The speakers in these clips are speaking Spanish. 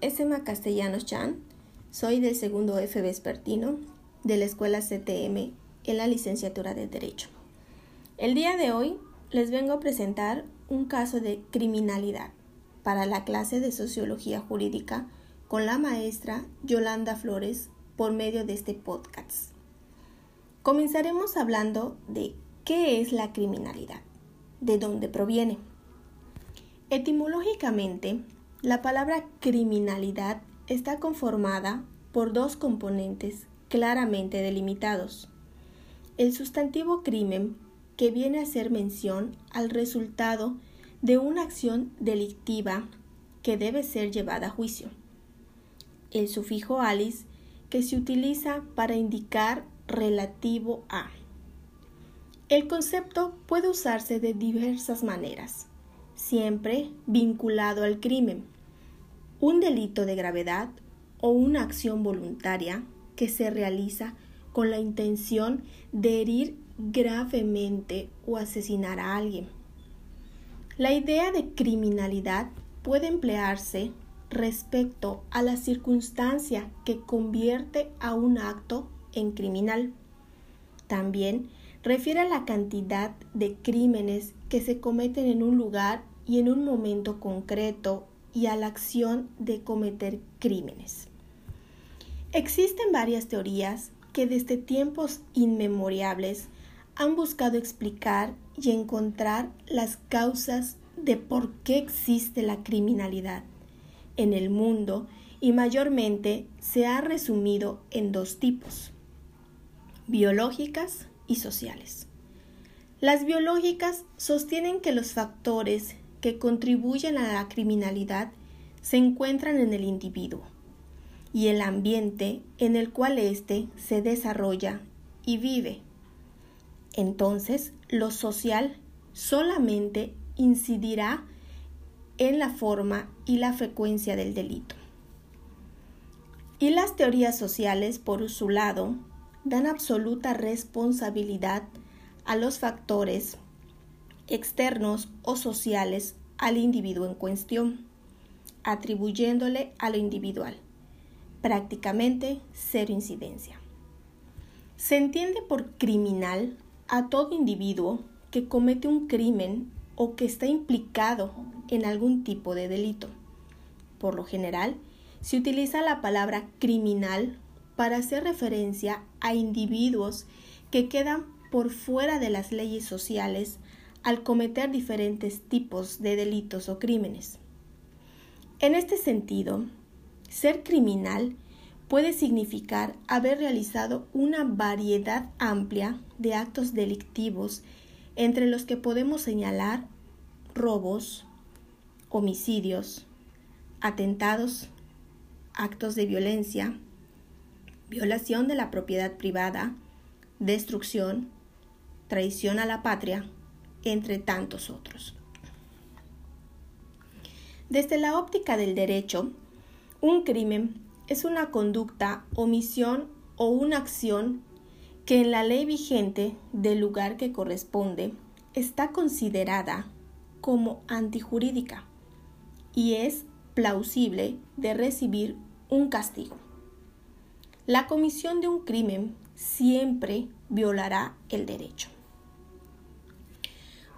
es Emma Castellanos Chan. Soy del segundo F Vespertino de la Escuela CTM en la licenciatura de Derecho. El día de hoy les vengo a presentar un caso de criminalidad para la clase de Sociología Jurídica con la maestra Yolanda Flores por medio de este podcast. Comenzaremos hablando de qué es la criminalidad, de dónde proviene. Etimológicamente, la palabra criminalidad está conformada por dos componentes claramente delimitados. El sustantivo crimen, que viene a hacer mención al resultado de una acción delictiva que debe ser llevada a juicio. El sufijo alis, que se utiliza para indicar relativo a. El concepto puede usarse de diversas maneras siempre vinculado al crimen, un delito de gravedad o una acción voluntaria que se realiza con la intención de herir gravemente o asesinar a alguien. La idea de criminalidad puede emplearse respecto a la circunstancia que convierte a un acto en criminal. También refiere a la cantidad de crímenes que se cometen en un lugar y en un momento concreto y a la acción de cometer crímenes. Existen varias teorías que desde tiempos inmemorables han buscado explicar y encontrar las causas de por qué existe la criminalidad en el mundo y mayormente se ha resumido en dos tipos, biológicas y sociales. Las biológicas sostienen que los factores que contribuyen a la criminalidad se encuentran en el individuo y el ambiente en el cual éste se desarrolla y vive. Entonces, lo social solamente incidirá en la forma y la frecuencia del delito. Y las teorías sociales, por su lado, dan absoluta responsabilidad a los factores externos o sociales al individuo en cuestión, atribuyéndole a lo individual, prácticamente cero incidencia. Se entiende por criminal a todo individuo que comete un crimen o que está implicado en algún tipo de delito. Por lo general, se utiliza la palabra criminal para hacer referencia a individuos que quedan por fuera de las leyes sociales al cometer diferentes tipos de delitos o crímenes. En este sentido, ser criminal puede significar haber realizado una variedad amplia de actos delictivos entre los que podemos señalar robos, homicidios, atentados, actos de violencia, violación de la propiedad privada, destrucción, traición a la patria, entre tantos otros. Desde la óptica del derecho, un crimen es una conducta, omisión o una acción que en la ley vigente del lugar que corresponde está considerada como antijurídica y es plausible de recibir un castigo. La comisión de un crimen siempre violará el derecho.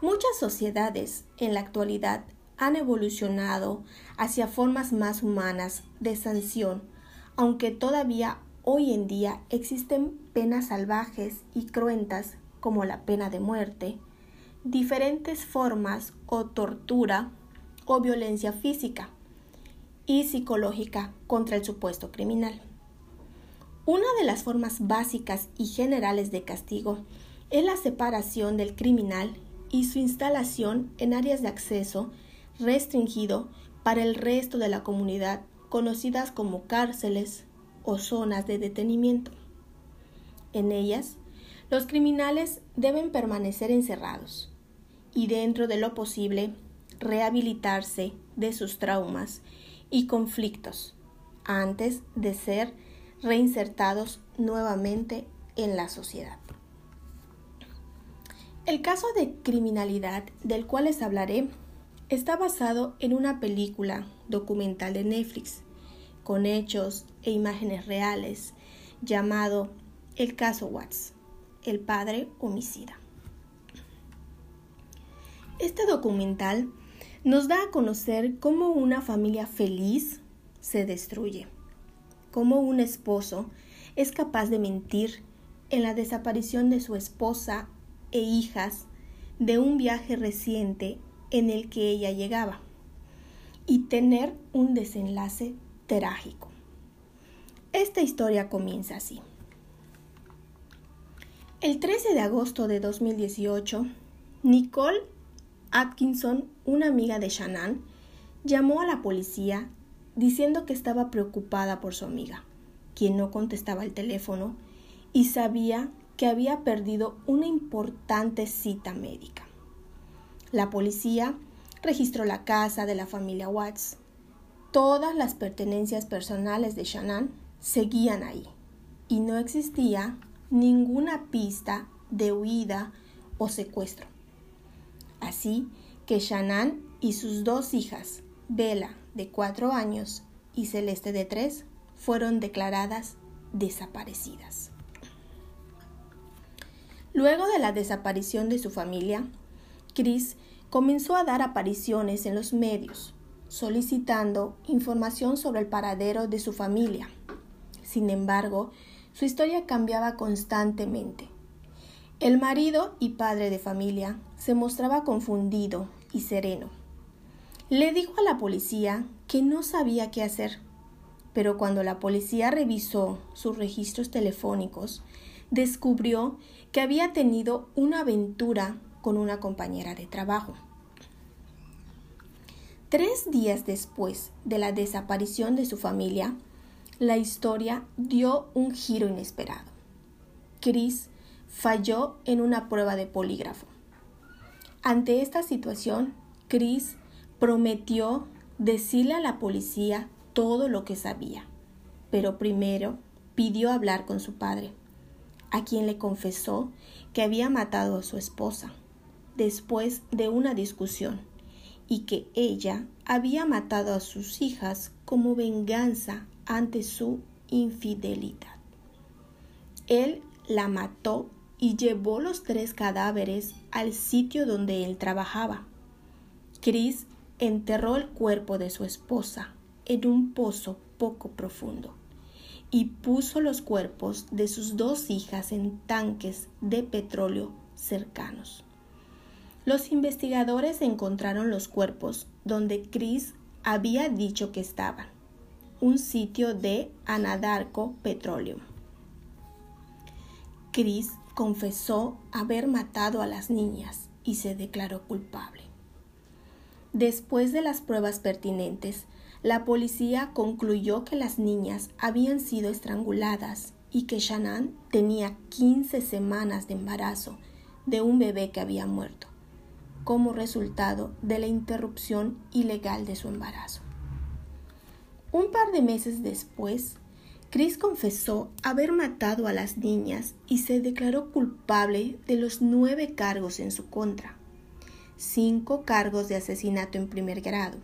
Muchas sociedades en la actualidad han evolucionado hacia formas más humanas de sanción, aunque todavía hoy en día existen penas salvajes y cruentas como la pena de muerte, diferentes formas o tortura o violencia física y psicológica contra el supuesto criminal. Una de las formas básicas y generales de castigo es la separación del criminal y su instalación en áreas de acceso restringido para el resto de la comunidad conocidas como cárceles o zonas de detenimiento. En ellas, los criminales deben permanecer encerrados y dentro de lo posible rehabilitarse de sus traumas y conflictos antes de ser reinsertados nuevamente en la sociedad. El caso de criminalidad del cual les hablaré está basado en una película documental de Netflix con hechos e imágenes reales, llamado El caso Watts, el padre homicida. Este documental nos da a conocer cómo una familia feliz se destruye, cómo un esposo es capaz de mentir en la desaparición de su esposa e hijas de un viaje reciente en el que ella llegaba y tener un desenlace trágico. Esta historia comienza así. El 13 de agosto de 2018, Nicole Atkinson, una amiga de Shannon, llamó a la policía diciendo que estaba preocupada por su amiga, quien no contestaba el teléfono y sabía que había perdido una importante cita médica. La policía registró la casa de la familia Watts. Todas las pertenencias personales de Shannon seguían ahí y no existía ninguna pista de huida o secuestro. Así que Shannon y sus dos hijas, Bella de cuatro años y Celeste de tres, fueron declaradas desaparecidas. Luego de la desaparición de su familia, Chris comenzó a dar apariciones en los medios, solicitando información sobre el paradero de su familia. Sin embargo, su historia cambiaba constantemente. El marido y padre de familia se mostraba confundido y sereno. Le dijo a la policía que no sabía qué hacer, pero cuando la policía revisó sus registros telefónicos, descubrió que había tenido una aventura con una compañera de trabajo. Tres días después de la desaparición de su familia, la historia dio un giro inesperado. Chris falló en una prueba de polígrafo. Ante esta situación, Chris prometió decirle a la policía todo lo que sabía, pero primero pidió hablar con su padre, a quien le confesó que había matado a su esposa después de una discusión y que ella había matado a sus hijas como venganza ante su infidelidad. Él la mató y llevó los tres cadáveres al sitio donde él trabajaba. Chris enterró el cuerpo de su esposa en un pozo poco profundo y puso los cuerpos de sus dos hijas en tanques de petróleo cercanos. Los investigadores encontraron los cuerpos donde Chris había dicho que estaban un sitio de Anadarko Petroleum. Chris confesó haber matado a las niñas y se declaró culpable. Después de las pruebas pertinentes, la policía concluyó que las niñas habían sido estranguladas y que Shannon tenía 15 semanas de embarazo de un bebé que había muerto, como resultado de la interrupción ilegal de su embarazo. Un par de meses después, Chris confesó haber matado a las niñas y se declaró culpable de los nueve cargos en su contra, cinco cargos de asesinato en primer grado,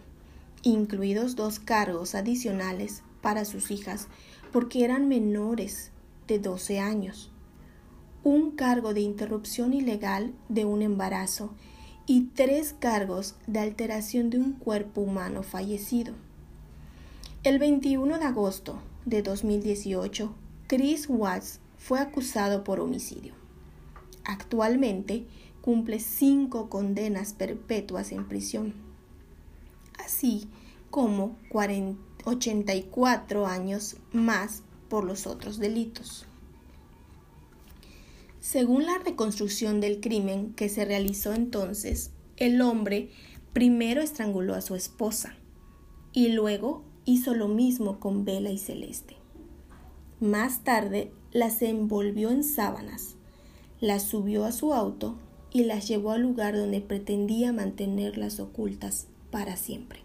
incluidos dos cargos adicionales para sus hijas porque eran menores de 12 años, un cargo de interrupción ilegal de un embarazo y tres cargos de alteración de un cuerpo humano fallecido. El 21 de agosto de 2018, Chris Watts fue acusado por homicidio. Actualmente cumple cinco condenas perpetuas en prisión, así como 84 años más por los otros delitos. Según la reconstrucción del crimen que se realizó entonces, el hombre primero estranguló a su esposa y luego hizo lo mismo con Vela y Celeste. Más tarde las envolvió en sábanas, las subió a su auto y las llevó al lugar donde pretendía mantenerlas ocultas para siempre.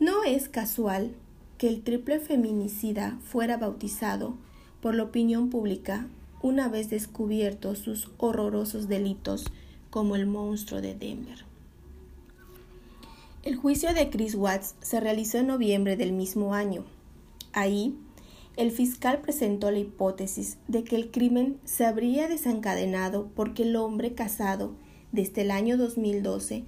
No es casual que el triple feminicida fuera bautizado por la opinión pública una vez descubiertos sus horrorosos delitos como el monstruo de Denver. El juicio de Chris Watts se realizó en noviembre del mismo año. Ahí, el fiscal presentó la hipótesis de que el crimen se habría desencadenado porque el hombre casado desde el año 2012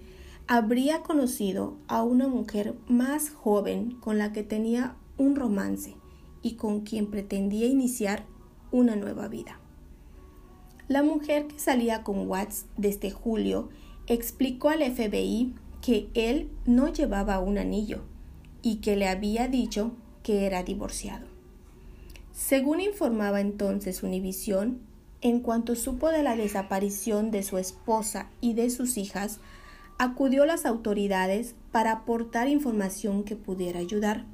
habría conocido a una mujer más joven con la que tenía un romance y con quien pretendía iniciar una nueva vida. La mujer que salía con Watts desde julio explicó al FBI que él no llevaba un anillo y que le había dicho que era divorciado. Según informaba entonces Univision, en cuanto supo de la desaparición de su esposa y de sus hijas, acudió a las autoridades para aportar información que pudiera ayudar.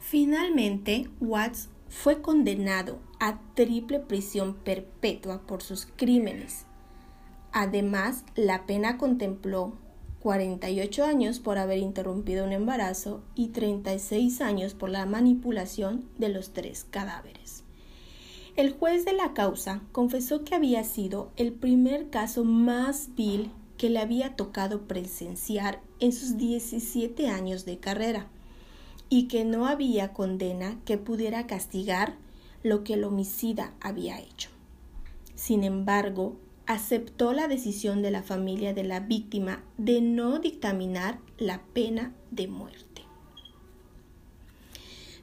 Finalmente, Watts fue condenado a triple prisión perpetua por sus crímenes. Además, la pena contempló 48 años por haber interrumpido un embarazo y 36 años por la manipulación de los tres cadáveres. El juez de la causa confesó que había sido el primer caso más vil que le había tocado presenciar en sus 17 años de carrera y que no había condena que pudiera castigar lo que el homicida había hecho. Sin embargo, aceptó la decisión de la familia de la víctima de no dictaminar la pena de muerte.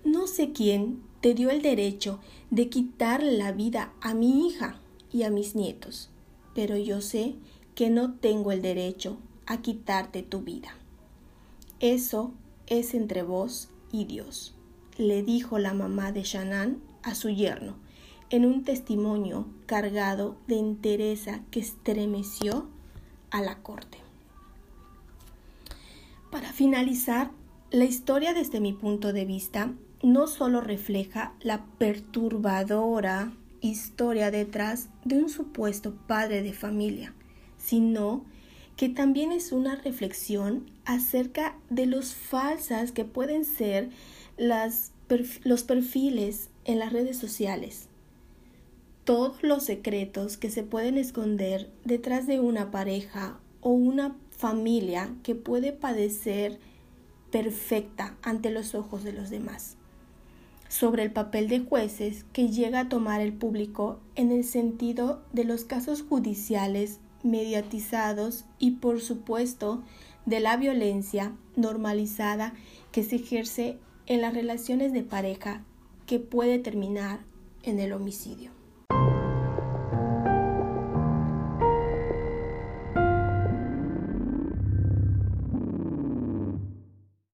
No sé quién te dio el derecho de quitar la vida a mi hija y a mis nietos, pero yo sé que no tengo el derecho a quitarte tu vida. Eso es entre vos y Dios, le dijo la mamá de Shannon a su yerno, en un testimonio cargado de entereza que estremeció a la corte. Para finalizar, la historia desde mi punto de vista no solo refleja la perturbadora historia detrás de un supuesto padre de familia, sino que también es una reflexión acerca de los falsas que pueden ser las, los perfiles en las redes sociales. Todos los secretos que se pueden esconder detrás de una pareja o una familia que puede padecer perfecta ante los ojos de los demás. Sobre el papel de jueces que llega a tomar el público en el sentido de los casos judiciales mediatizados y por supuesto de la violencia normalizada que se ejerce en las relaciones de pareja que puede terminar en el homicidio.